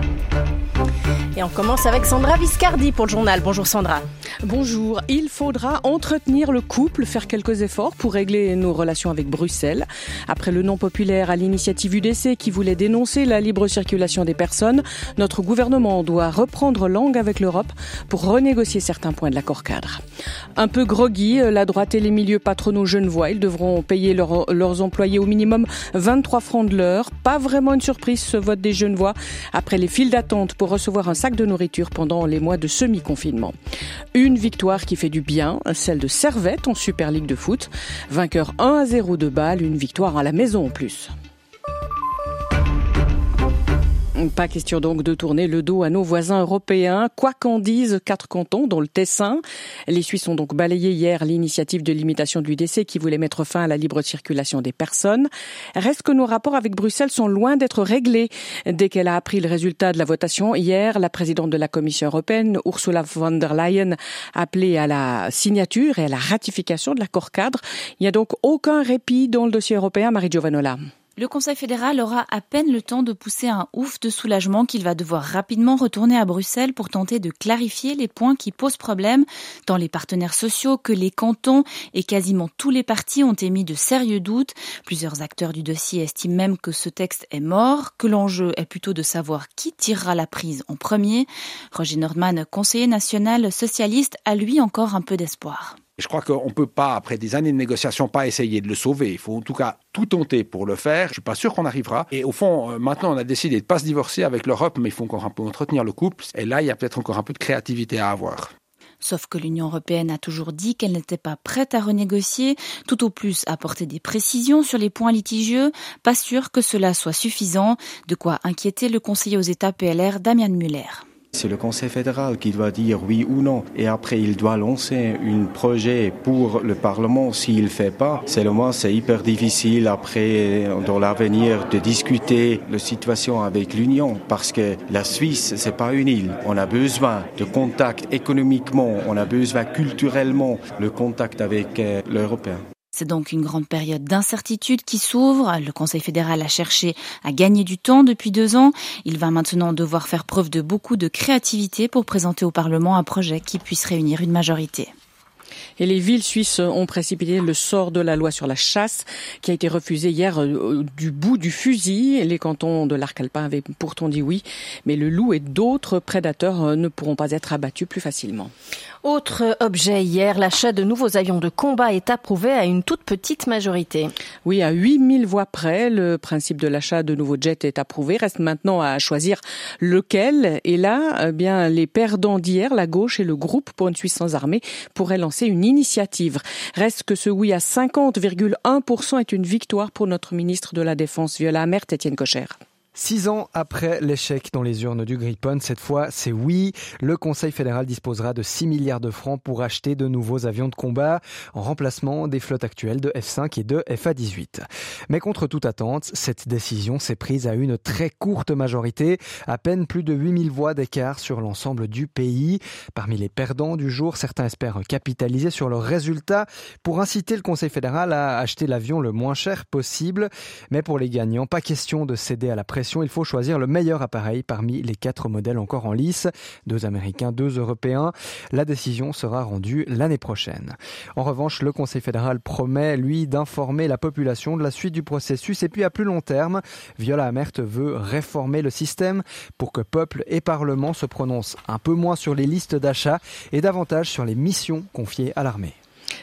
Thank you. Et on commence avec Sandra Viscardi pour le journal. Bonjour Sandra. Bonjour. Il faudra entretenir le couple, faire quelques efforts pour régler nos relations avec Bruxelles. Après le nom populaire à l'initiative UDC qui voulait dénoncer la libre circulation des personnes, notre gouvernement doit reprendre langue avec l'Europe pour renégocier certains points de l'accord cadre. Un peu groggy, la droite et les milieux patronaux genevois, ils devront payer leurs employés au minimum 23 francs de l'heure. Pas vraiment une surprise ce vote des genevois après les files d'attente pour recevoir un sac de nourriture pendant les mois de semi-confinement. Une victoire qui fait du bien, celle de Servette en Super League de foot. Vainqueur 1 à 0 de balle, une victoire à la maison en plus. Pas question donc de tourner le dos à nos voisins européens, quoi qu'en disent quatre cantons, dont le Tessin. Les Suisses ont donc balayé hier l'initiative de limitation de l'UDC qui voulait mettre fin à la libre circulation des personnes. Reste que nos rapports avec Bruxelles sont loin d'être réglés. Dès qu'elle a appris le résultat de la votation hier, la présidente de la Commission européenne, Ursula von der Leyen, a appelé à la signature et à la ratification de l'accord cadre. Il n'y a donc aucun répit dans le dossier européen, Marie Giovanola. Le Conseil fédéral aura à peine le temps de pousser un ouf de soulagement qu'il va devoir rapidement retourner à Bruxelles pour tenter de clarifier les points qui posent problème. Dans les partenaires sociaux que les cantons et quasiment tous les partis ont émis de sérieux doutes. Plusieurs acteurs du dossier estiment même que ce texte est mort, que l'enjeu est plutôt de savoir qui tirera la prise en premier. Roger Nordman, conseiller national socialiste, a lui encore un peu d'espoir. Je crois qu'on ne peut pas, après des années de négociations, pas essayer de le sauver. Il faut en tout cas tout tenter pour le faire. Je suis pas sûr qu'on arrivera. Et au fond, euh, maintenant, on a décidé de ne pas se divorcer avec l'Europe, mais il faut encore un peu entretenir le couple. Et là, il y a peut-être encore un peu de créativité à avoir. Sauf que l'Union européenne a toujours dit qu'elle n'était pas prête à renégocier, tout au plus apporter des précisions sur les points litigieux. Pas sûr que cela soit suffisant, de quoi inquiéter le conseiller aux États PLR Damien Muller. C'est le Conseil fédéral qui doit dire oui ou non. Et après, il doit lancer un projet pour le Parlement. S'il ne fait pas, moins, c'est hyper difficile après, dans l'avenir, de discuter la situation avec l'Union. Parce que la Suisse, c'est pas une île. On a besoin de contact économiquement, on a besoin culturellement, le contact avec euh, l'Européen. C'est donc une grande période d'incertitude qui s'ouvre. Le Conseil fédéral a cherché à gagner du temps depuis deux ans. Il va maintenant devoir faire preuve de beaucoup de créativité pour présenter au Parlement un projet qui puisse réunir une majorité. Et les villes suisses ont précipité le sort de la loi sur la chasse qui a été refusée hier euh, du bout du fusil. Les cantons de l'arc alpin avaient pourtant dit oui, mais le loup et d'autres prédateurs euh, ne pourront pas être abattus plus facilement. Autre objet hier, l'achat de nouveaux avions de combat est approuvé à une toute petite majorité. Oui, à 8000 voix près, le principe de l'achat de nouveaux jets est approuvé. Reste maintenant à choisir lequel. Et là, eh bien, les perdants d'hier, la gauche et le groupe pour une Suisse sans armée, pourraient lancer une Reste que ce oui à 50,1% est une victoire pour notre ministre de la Défense, Viola Amert, Étienne Cocher. Six ans après l'échec dans les urnes du Gripen, cette fois c'est oui. Le Conseil fédéral disposera de 6 milliards de francs pour acheter de nouveaux avions de combat en remplacement des flottes actuelles de F5 et de FA-18. Mais contre toute attente, cette décision s'est prise à une très courte majorité, à peine plus de 8000 voix d'écart sur l'ensemble du pays. Parmi les perdants du jour, certains espèrent capitaliser sur le résultat pour inciter le Conseil fédéral à acheter l'avion le moins cher possible. Mais pour les gagnants, pas question de céder à la pression il faut choisir le meilleur appareil parmi les quatre modèles encore en lice, deux américains, deux européens. La décision sera rendue l'année prochaine. En revanche, le Conseil fédéral promet, lui, d'informer la population de la suite du processus et puis à plus long terme, Viola Amert veut réformer le système pour que peuple et parlement se prononcent un peu moins sur les listes d'achat et davantage sur les missions confiées à l'armée.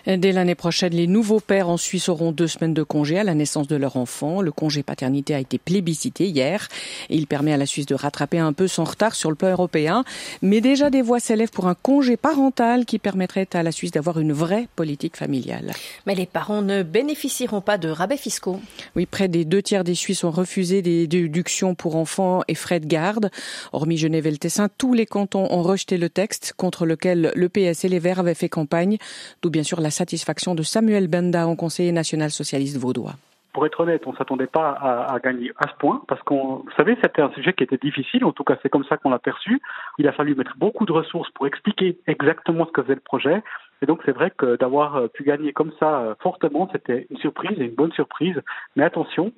Dès l'année prochaine, les nouveaux pères en Suisse auront deux semaines de congé à la naissance de leur enfant. Le congé paternité a été plébiscité hier et il permet à la Suisse de rattraper un peu son retard sur le plan européen. Mais déjà des voix s'élèvent pour un congé parental qui permettrait à la Suisse d'avoir une vraie politique familiale. Mais les parents ne bénéficieront pas de rabais fiscaux. Oui, près des deux tiers des Suisses ont refusé des déductions pour enfants et frais de garde. Hormis Genève et le Tessin, tous les cantons ont rejeté le texte contre lequel le PS et les Verts avaient fait campagne, d'où bien sûr la satisfaction de Samuel Benda, en conseiller national socialiste vaudois pour être honnête, on ne s'attendait pas à, gagner à ce point, parce qu'on, vous savez, c'était un sujet qui était difficile, en tout cas c'est comme ça qu'on l'a perçu. Il a fallu mettre beaucoup de ressources pour expliquer exactement ce que faisait le projet, Et donc c'est vrai que d'avoir pu gagner comme ça fortement, c'était une surprise et une bonne surprise. Mais attention,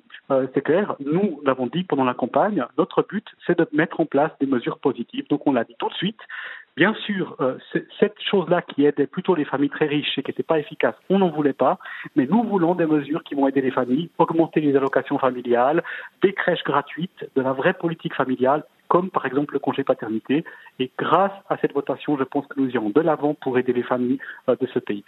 c'est clair, nous l'avons dit pendant la campagne, notre but c'est de mettre en place des mesures positives. Donc on l'a dit tout de suite, Bien sûr, euh, cette chose-là qui aidait plutôt les familles très riches et qui n'était pas efficace, on n'en voulait pas, mais nous voulons des mesures qui vont aider les familles, augmenter les allocations familiales, des crèches gratuites, de la vraie politique familiale, comme par exemple le congé paternité. Et grâce à cette votation, je pense que nous irons de l'avant pour aider les familles euh, de ce pays.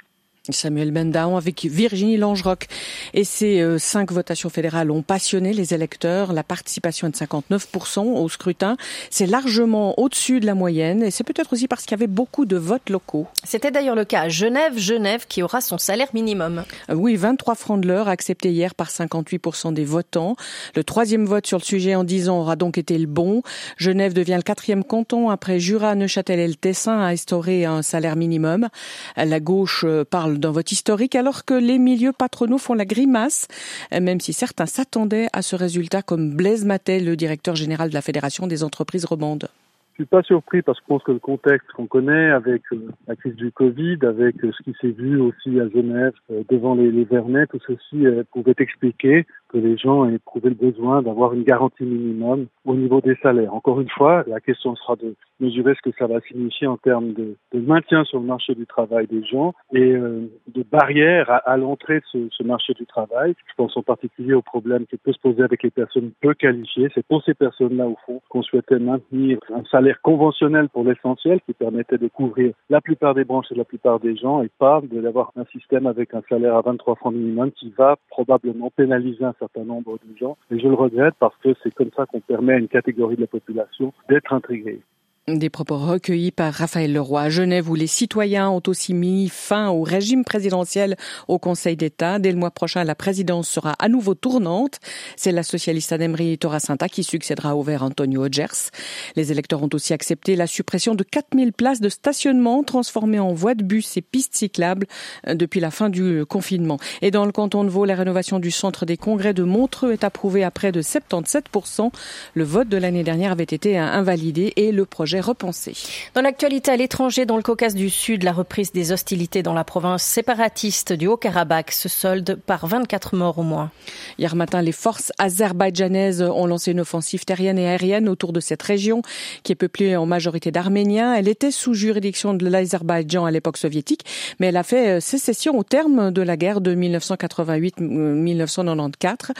Samuel Bendaon avec Virginie Langeroc. Et ces euh, cinq votations fédérales ont passionné les électeurs. La participation est de 59% au scrutin. C'est largement au-dessus de la moyenne et c'est peut-être aussi parce qu'il y avait beaucoup de votes locaux. C'était d'ailleurs le cas à Genève, Genève qui aura son salaire minimum. Euh, oui, 23 francs de l'heure accepté hier par 58% des votants. Le troisième vote sur le sujet en 10 ans aura donc été le bon. Genève devient le quatrième canton après Jura, Neuchâtel et le Tessin à instaurer un salaire minimum. La gauche euh, dans votre historique alors que les milieux patronaux font la grimace, même si certains s'attendaient à ce résultat comme Blaise Matet, le directeur général de la Fédération des entreprises romandes. Je suis pas surpris parce que je pense que le contexte qu'on connaît avec euh, la crise du Covid, avec euh, ce qui s'est vu aussi à Genève euh, devant les, les Vernets, tout ceci pouvait expliquer que les gens aient éprouvé le besoin d'avoir une garantie minimum au niveau des salaires. Encore une fois, la question sera de mesurer ce que ça va signifier en termes de, maintien sur le marché du travail des gens et de barrières à, à l'entrée de ce, ce, marché du travail. Je pense en particulier au problème qui peut se poser avec les personnes peu qualifiées. C'est pour ces personnes-là, au fond, qu'on souhaitait maintenir un salaire conventionnel pour l'essentiel qui permettait de couvrir la plupart des branches et la plupart des gens et pas d'avoir un système avec un salaire à 23 francs minimum qui va probablement pénaliser un certain nombre de gens. Et je le regrette parce que c'est comme ça qu'on permet à une catégorie de la population d'être intégrée. Des propos recueillis par Raphaël Leroy à Genève où les citoyens ont aussi mis fin au régime présidentiel au Conseil d'État. Dès le mois prochain, la présidence sera à nouveau tournante. C'est la socialiste Anemri Toracinta qui succédera au vert Antonio Odgers. Les électeurs ont aussi accepté la suppression de 4000 places de stationnement transformées en voies de bus et pistes cyclables euh, depuis la fin du confinement. Et dans le canton de Vaud, la rénovation du centre des congrès de Montreux est approuvée à près de 77%. Le vote de l'année dernière avait été invalidé et le projet repensé. Dans l'actualité à l'étranger, dans le Caucase du Sud, la reprise des hostilités dans la province séparatiste du Haut-Karabakh se solde par 24 morts au moins. Hier matin, les forces azerbaïdjanaises ont lancé une offensive terrienne et aérienne autour de cette région qui est peuplée en majorité d'Arméniens. Elle était sous juridiction de l'Azerbaïdjan à l'époque soviétique, mais elle a fait euh, sécession au terme de la guerre de 1988-1994.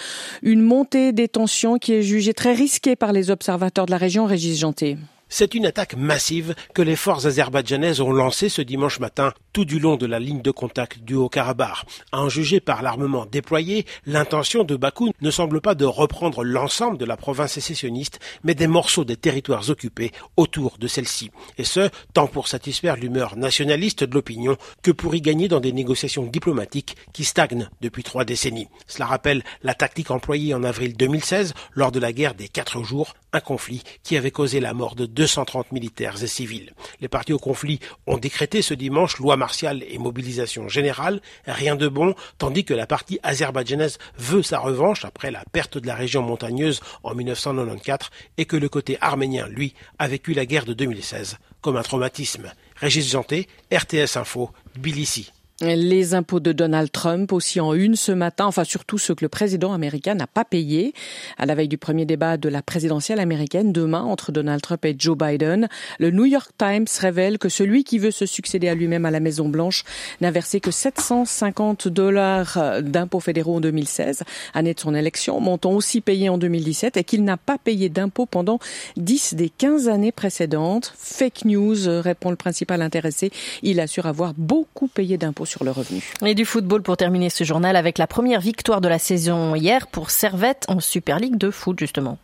Une montée des tensions qui est jugée très risquée par les observateurs de la région, Régis Janté. C'est une attaque massive que les forces azerbaïdjanaises ont lancée ce dimanche matin tout du long de la ligne de contact du Haut-Karabakh. En juger par l'armement déployé, l'intention de Bakou ne semble pas de reprendre l'ensemble de la province sécessionniste, mais des morceaux des territoires occupés autour de celle-ci. Et ce, tant pour satisfaire l'humeur nationaliste de l'opinion que pour y gagner dans des négociations diplomatiques qui stagnent depuis trois décennies. Cela rappelle la tactique employée en avril 2016 lors de la guerre des quatre jours, un conflit qui avait causé la mort de 230 militaires et civils. Les partis au conflit ont décrété ce dimanche loi martiale et mobilisation générale, rien de bon, tandis que la partie azerbaïdjanaise veut sa revanche après la perte de la région montagneuse en 1994 et que le côté arménien, lui, a vécu la guerre de 2016 comme un traumatisme. Régis Janté, RTS Info, Tbilissi. Les impôts de Donald Trump aussi en une ce matin, enfin surtout ceux que le président américain n'a pas payés. À la veille du premier débat de la présidentielle américaine demain entre Donald Trump et Joe Biden, le New York Times révèle que celui qui veut se succéder à lui-même à la Maison Blanche n'a versé que 750 dollars d'impôts fédéraux en 2016, année de son élection, montant aussi payé en 2017, et qu'il n'a pas payé d'impôts pendant 10 des 15 années précédentes. Fake news, répond le principal intéressé. Il assure avoir beaucoup payé d'impôts sur le revenu. Et du football pour terminer ce journal avec la première victoire de la saison hier pour Servette en Super League de foot justement.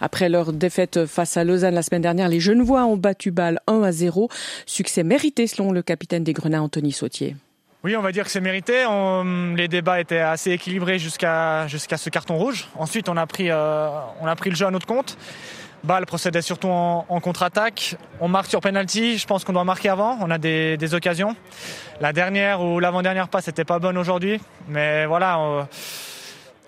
Après leur défaite face à Lausanne la semaine dernière, les Genevois ont battu balle 1 à 0. Succès mérité selon le capitaine des Grenats, Anthony Sautier. Oui, on va dire que c'est mérité. On, les débats étaient assez équilibrés jusqu'à jusqu'à ce carton rouge. Ensuite, on a pris, euh, on a pris le jeu à notre compte. Bâle procédait surtout en, contre-attaque. On marque sur penalty. Je pense qu'on doit marquer avant. On a des, occasions. La dernière ou l'avant-dernière passe n'était pas bonne aujourd'hui. Mais voilà.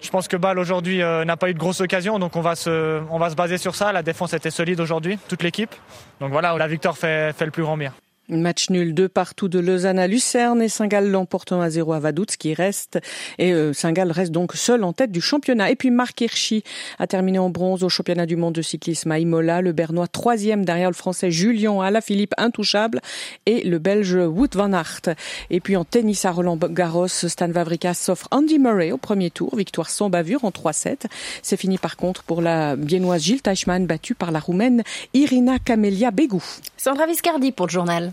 je pense que Bâle aujourd'hui euh, n'a pas eu de grosse occasion, donc on va, se, on va se baser sur ça. La défense était solide aujourd'hui, toute l'équipe. Donc voilà, la victoire fait, fait le plus grand bien. Match nul deux partout de Lausanne à Lucerne et Saint-Gall l'emportant à 0 à Vaduz qui reste et euh, Saint-Gall reste donc seul en tête du championnat. Et puis Marc Hirschi a terminé en bronze au championnat du monde de cyclisme à Imola, le Bernois troisième derrière le français Julien Alaphilippe intouchable et le belge Wout van Aert. Et puis en tennis à Roland Garros, Stan Wawrinka s'offre Andy Murray au premier tour, victoire sans bavure en 3-7. C'est fini par contre pour la biennoise Gilles Teichmann battue par la roumaine Irina Camelia Begou. Sandra Viscardi pour le journal.